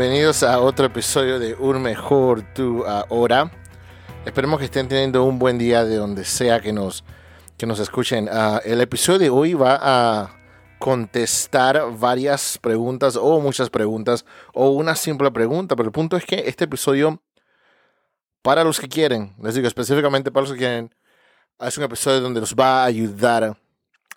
Bienvenidos a otro episodio de Un Mejor Tu Ahora. Esperemos que estén teniendo un buen día de donde sea que nos, que nos escuchen. Ah, el episodio de hoy va a contestar varias preguntas o muchas preguntas o una simple pregunta, pero el punto es que este episodio, para los que quieren, les digo específicamente para los que quieren, es un episodio donde nos va a ayudar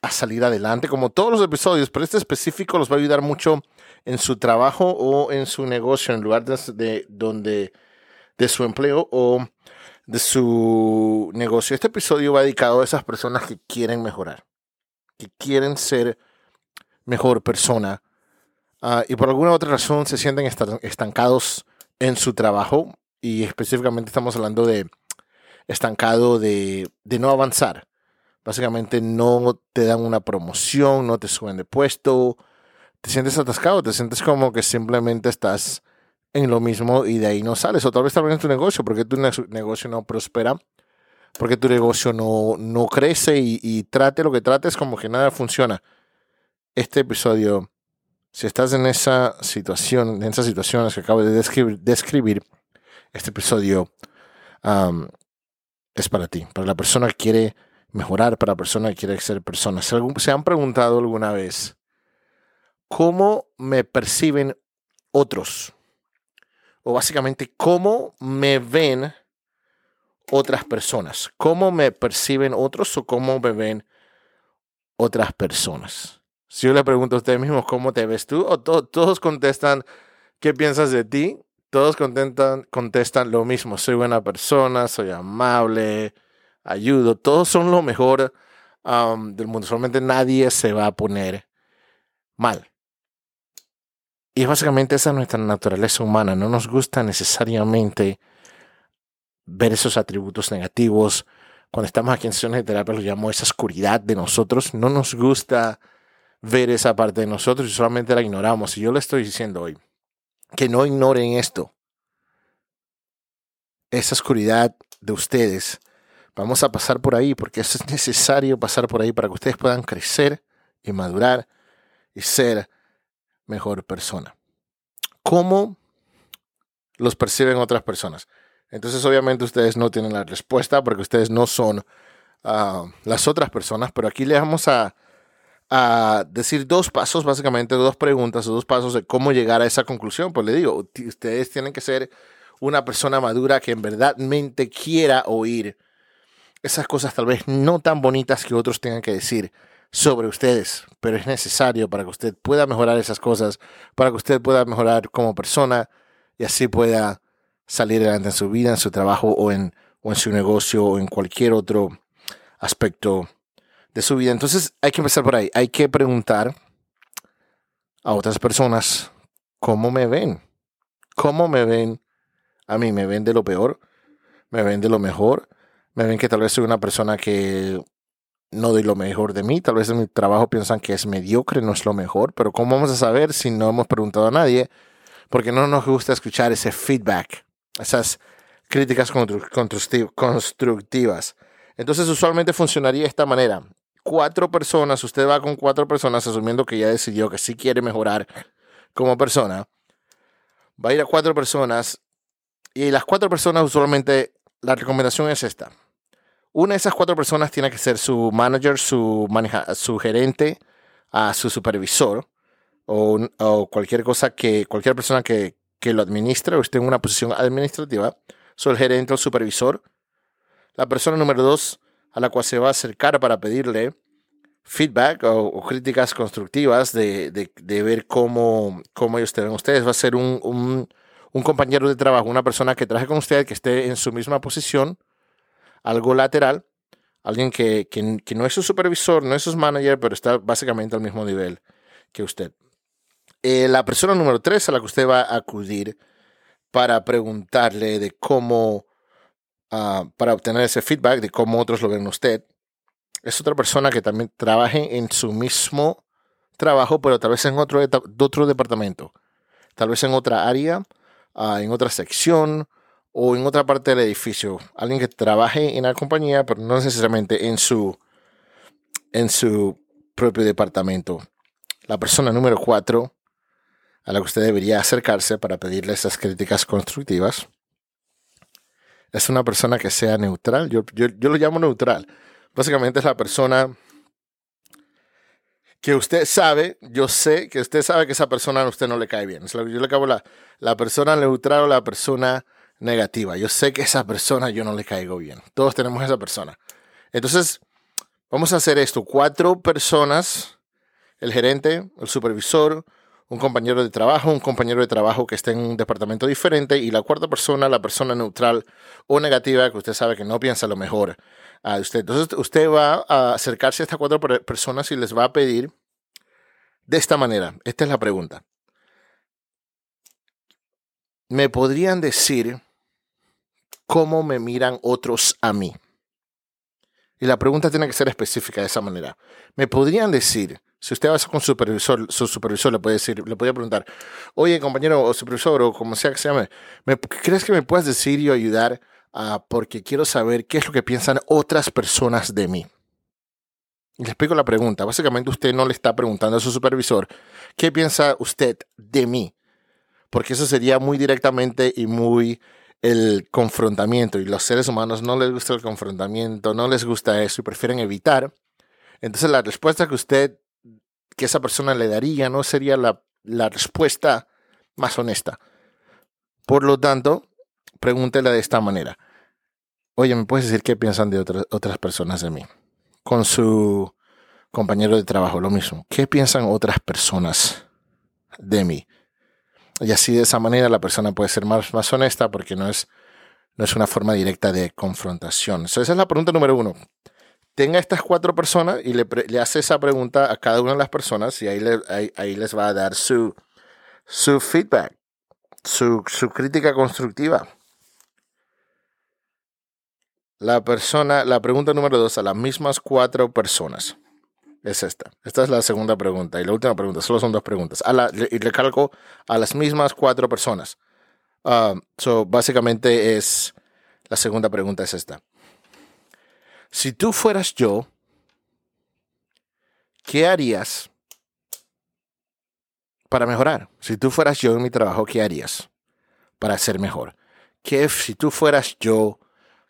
a salir adelante, como todos los episodios, pero este específico los va a ayudar mucho en su trabajo o en su negocio, en lugar de, donde de su empleo o de su negocio. Este episodio va dedicado a esas personas que quieren mejorar, que quieren ser mejor persona ah, y por alguna otra razón se sienten estancados en su trabajo y específicamente estamos hablando de estancado de, de no avanzar. Básicamente no te dan una promoción, no te suben de puesto, te sientes atascado, te sientes como que simplemente estás en lo mismo y de ahí no sales. O tal vez también en tu negocio, porque tu negocio no prospera, porque tu negocio no, no crece y, trate lo que trates como que nada funciona. Este episodio, si estás en esa situación, en esas situaciones que acabo de describir, este episodio es para ti, para la persona que quiere mejorar, para la persona que quiere ser persona. ¿Se han preguntado alguna vez cómo me perciben otros? O básicamente, cómo me ven otras personas. ¿Cómo me perciben otros o cómo me ven otras personas? Si yo le pregunto a ustedes mismos, ¿cómo te ves tú? O todos contestan, ¿qué piensas de ti? Todos contestan, contestan lo mismo. Soy buena persona, soy amable, ayudo. Todos son lo mejor del mundo. Solamente nadie se va a poner mal. Y básicamente esa es nuestra naturaleza humana. No nos gusta necesariamente ver esos atributos negativos. Cuando estamos aquí en sesiones de terapia, lo llamo esa oscuridad de nosotros. No nos gusta ver esa parte de nosotros y solamente la ignoramos. Y yo le estoy diciendo hoy que no ignoren esto. Esa oscuridad de ustedes Vamos a pasar por ahí porque es necesario pasar por ahí para que ustedes puedan crecer y madurar y ser mejor persona. ¿Cómo los perciben otras personas? Entonces obviamente ustedes no tienen la respuesta porque ustedes no son ah, las otras personas, pero aquí les vamos a, a decir dos pasos, básicamente dos preguntas o dos pasos de cómo llegar a esa conclusión. Pues le digo, ustedes tienen que ser una persona madura que en verdad mente quiera oír esas cosas tal vez no tan bonitas que otros tengan que decir sobre ustedes, pero es necesario para que usted pueda mejorar esas cosas, para que usted pueda mejorar como persona y así pueda salir adelante en su vida, en su trabajo o en, o en su negocio o en cualquier otro aspecto de su vida. Entonces hay que empezar por ahí. Hay que preguntar a otras personas cómo me ven. ¿Cómo me ven? A mí me ven de lo peor, me ven de lo mejor, me ven que tal vez soy una persona que no doy lo mejor de mí, tal vez en mi trabajo piensan que es mediocre, no es lo mejor, pero ¿cómo vamos a saber si no hemos preguntado a nadie? Porque no nos gusta escuchar ese feedback, esas críticas constructivas. Entonces usualmente funcionaría de esta manera. Cuatro personas, usted va con cuatro personas asumiendo que ya decidió que sí quiere mejorar como persona. Va a ir a cuatro personas y las cuatro personas usualmente, la recomendación es esta una de esas cuatro personas tiene que ser su manager, su, su gerente, a su supervisor o, cualquier cosa que, cualquier persona que, que lo administre o esté en una posición administrativa, el gerente o supervisor. La persona número dos a la cual se va a acercar para pedirle feedback o, críticas constructivas de, ver cómo, cómo ellos te ven ustedes. Va a ser un, un, un compañero de trabajo, una persona que traje con usted, que esté en su misma posición algo lateral, alguien que, no es su supervisor, no es su manager, pero está básicamente al mismo nivel que usted. Eh, la persona número tres a la que usted va a acudir para preguntarle de cómo, ah, para obtener ese feedback de cómo otros lo ven usted, es otra persona que también trabaje en su mismo trabajo, pero tal vez en otro, otro departamento, tal vez en otra área, ah, en otra sección, o en otra parte del edificio. Alguien que trabaje en la compañía, pero no necesariamente en su, en su propio departamento. La persona número cuatro a la que usted debería acercarse para pedirle esas críticas constructivas es una persona que sea neutral. Yo, yo, yo lo llamo neutral. Básicamente es la persona que usted sabe, yo sé que usted sabe que esa persona a usted no le cae bien. Yo le acabo la, la persona neutral o la persona negativa. Yo sé que esa persona yo no le caigo bien. Todos tenemos esa persona. Entonces, vamos a hacer esto. Cuatro personas, el gerente, el supervisor, un compañero de trabajo, un compañero de trabajo que esté en un departamento diferente y la cuarta persona, la persona neutral o negativa que usted sabe que no piensa lo mejor a usted. Entonces usted va a acercarse a estas cuatro personas y les va a pedir de esta manera. Esta es la pregunta. ¿Me podrían decir cómo me miran otros a mí? Y la pregunta tiene que ser específica de esa manera. ¿Me podrían decir si usted va con su supervisor, su supervisor le puede decir, le podría preguntar, oye compañero o supervisor o como sea que se llame, ¿me, ¿crees que me puedas decir y ayudar porque quiero saber qué es lo que piensan otras personas de mí? Y le explico la pregunta. Básicamente usted no le está preguntando a su supervisor, ¿qué piensa usted de mí? Porque eso sería muy directamente y muy el confrontamiento. Y los seres humanos no les gusta el confrontamiento, no les gusta eso y prefieren evitar. Entonces la respuesta que usted que esa persona le daría no sería la, respuesta más honesta. Por lo tanto, pregúntele de esta manera. Oye, ¿me puedes decir qué piensan de otras, otras personas de mí? Con su compañero de trabajo, lo mismo. ¿Qué piensan otras personas de mí? Y así de esa manera la persona puede ser más, más honesta porque no es, no es una forma directa de confrontación. esa es la pregunta número uno tenga estas cuatro personas y le, hace esa pregunta a cada una de las personas y ahí, ahí, les va a dar su, su feedback, su, su crítica constructiva. La persona, la pregunta número dos a las mismas cuatro personas es esta. Esta es la segunda pregunta y la última pregunta. Solo son dos preguntas. A la, y recalco a las mismas cuatro personas. Uh, so, básicamente es la segunda pregunta es esta. Si tú fueras yo, ¿qué harías para mejorar? Si tú fueras yo en mi trabajo, ¿qué harías para ser mejor? ¿Qué, si tú fueras yo,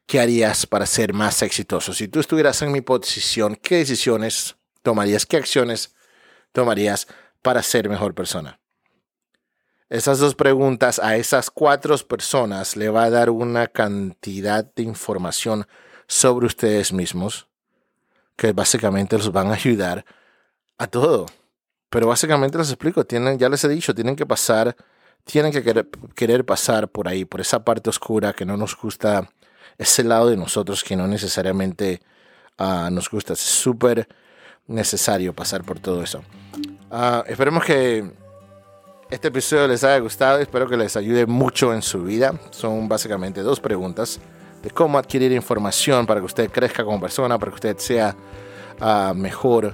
¿qué harías para ser más exitoso? Si tú estuvieras en mi posición, ¿qué decisiones tomarías? ¿Qué acciones tomarías para ser mejor persona? Esas dos preguntas a esas cuatro personas le va a dar una cantidad de información sobre ustedes mismos, que básicamente los van a ayudar a todo. Pero básicamente les explico, tienen, ya les he dicho, tienen que pasar, tienen que querer, pasar por ahí, por esa parte oscura que no nos gusta, ese lado de nosotros que no necesariamente ah, nos gusta. Es súper necesario pasar por todo eso. Uh, esperemos que este episodio les haya gustado, espero que les ayude mucho en su vida. Son básicamente dos preguntas de cómo adquirir información para que usted crezca como persona, para que usted sea uh, mejor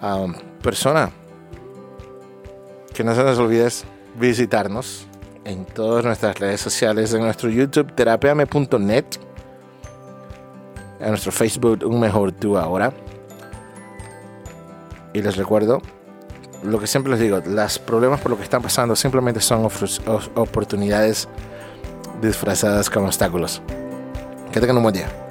uh, persona. Que no se nos olvide visitarnos en todas nuestras redes sociales, en nuestro YouTube, terapeame.net, en nuestro Facebook, Un Mejor Tú Ahora. Y les recuerdo lo que siempre les digo, los problemas por lo que están pasando simplemente son oportunidades disfrazadas como obstáculos. Que tengan un buen día.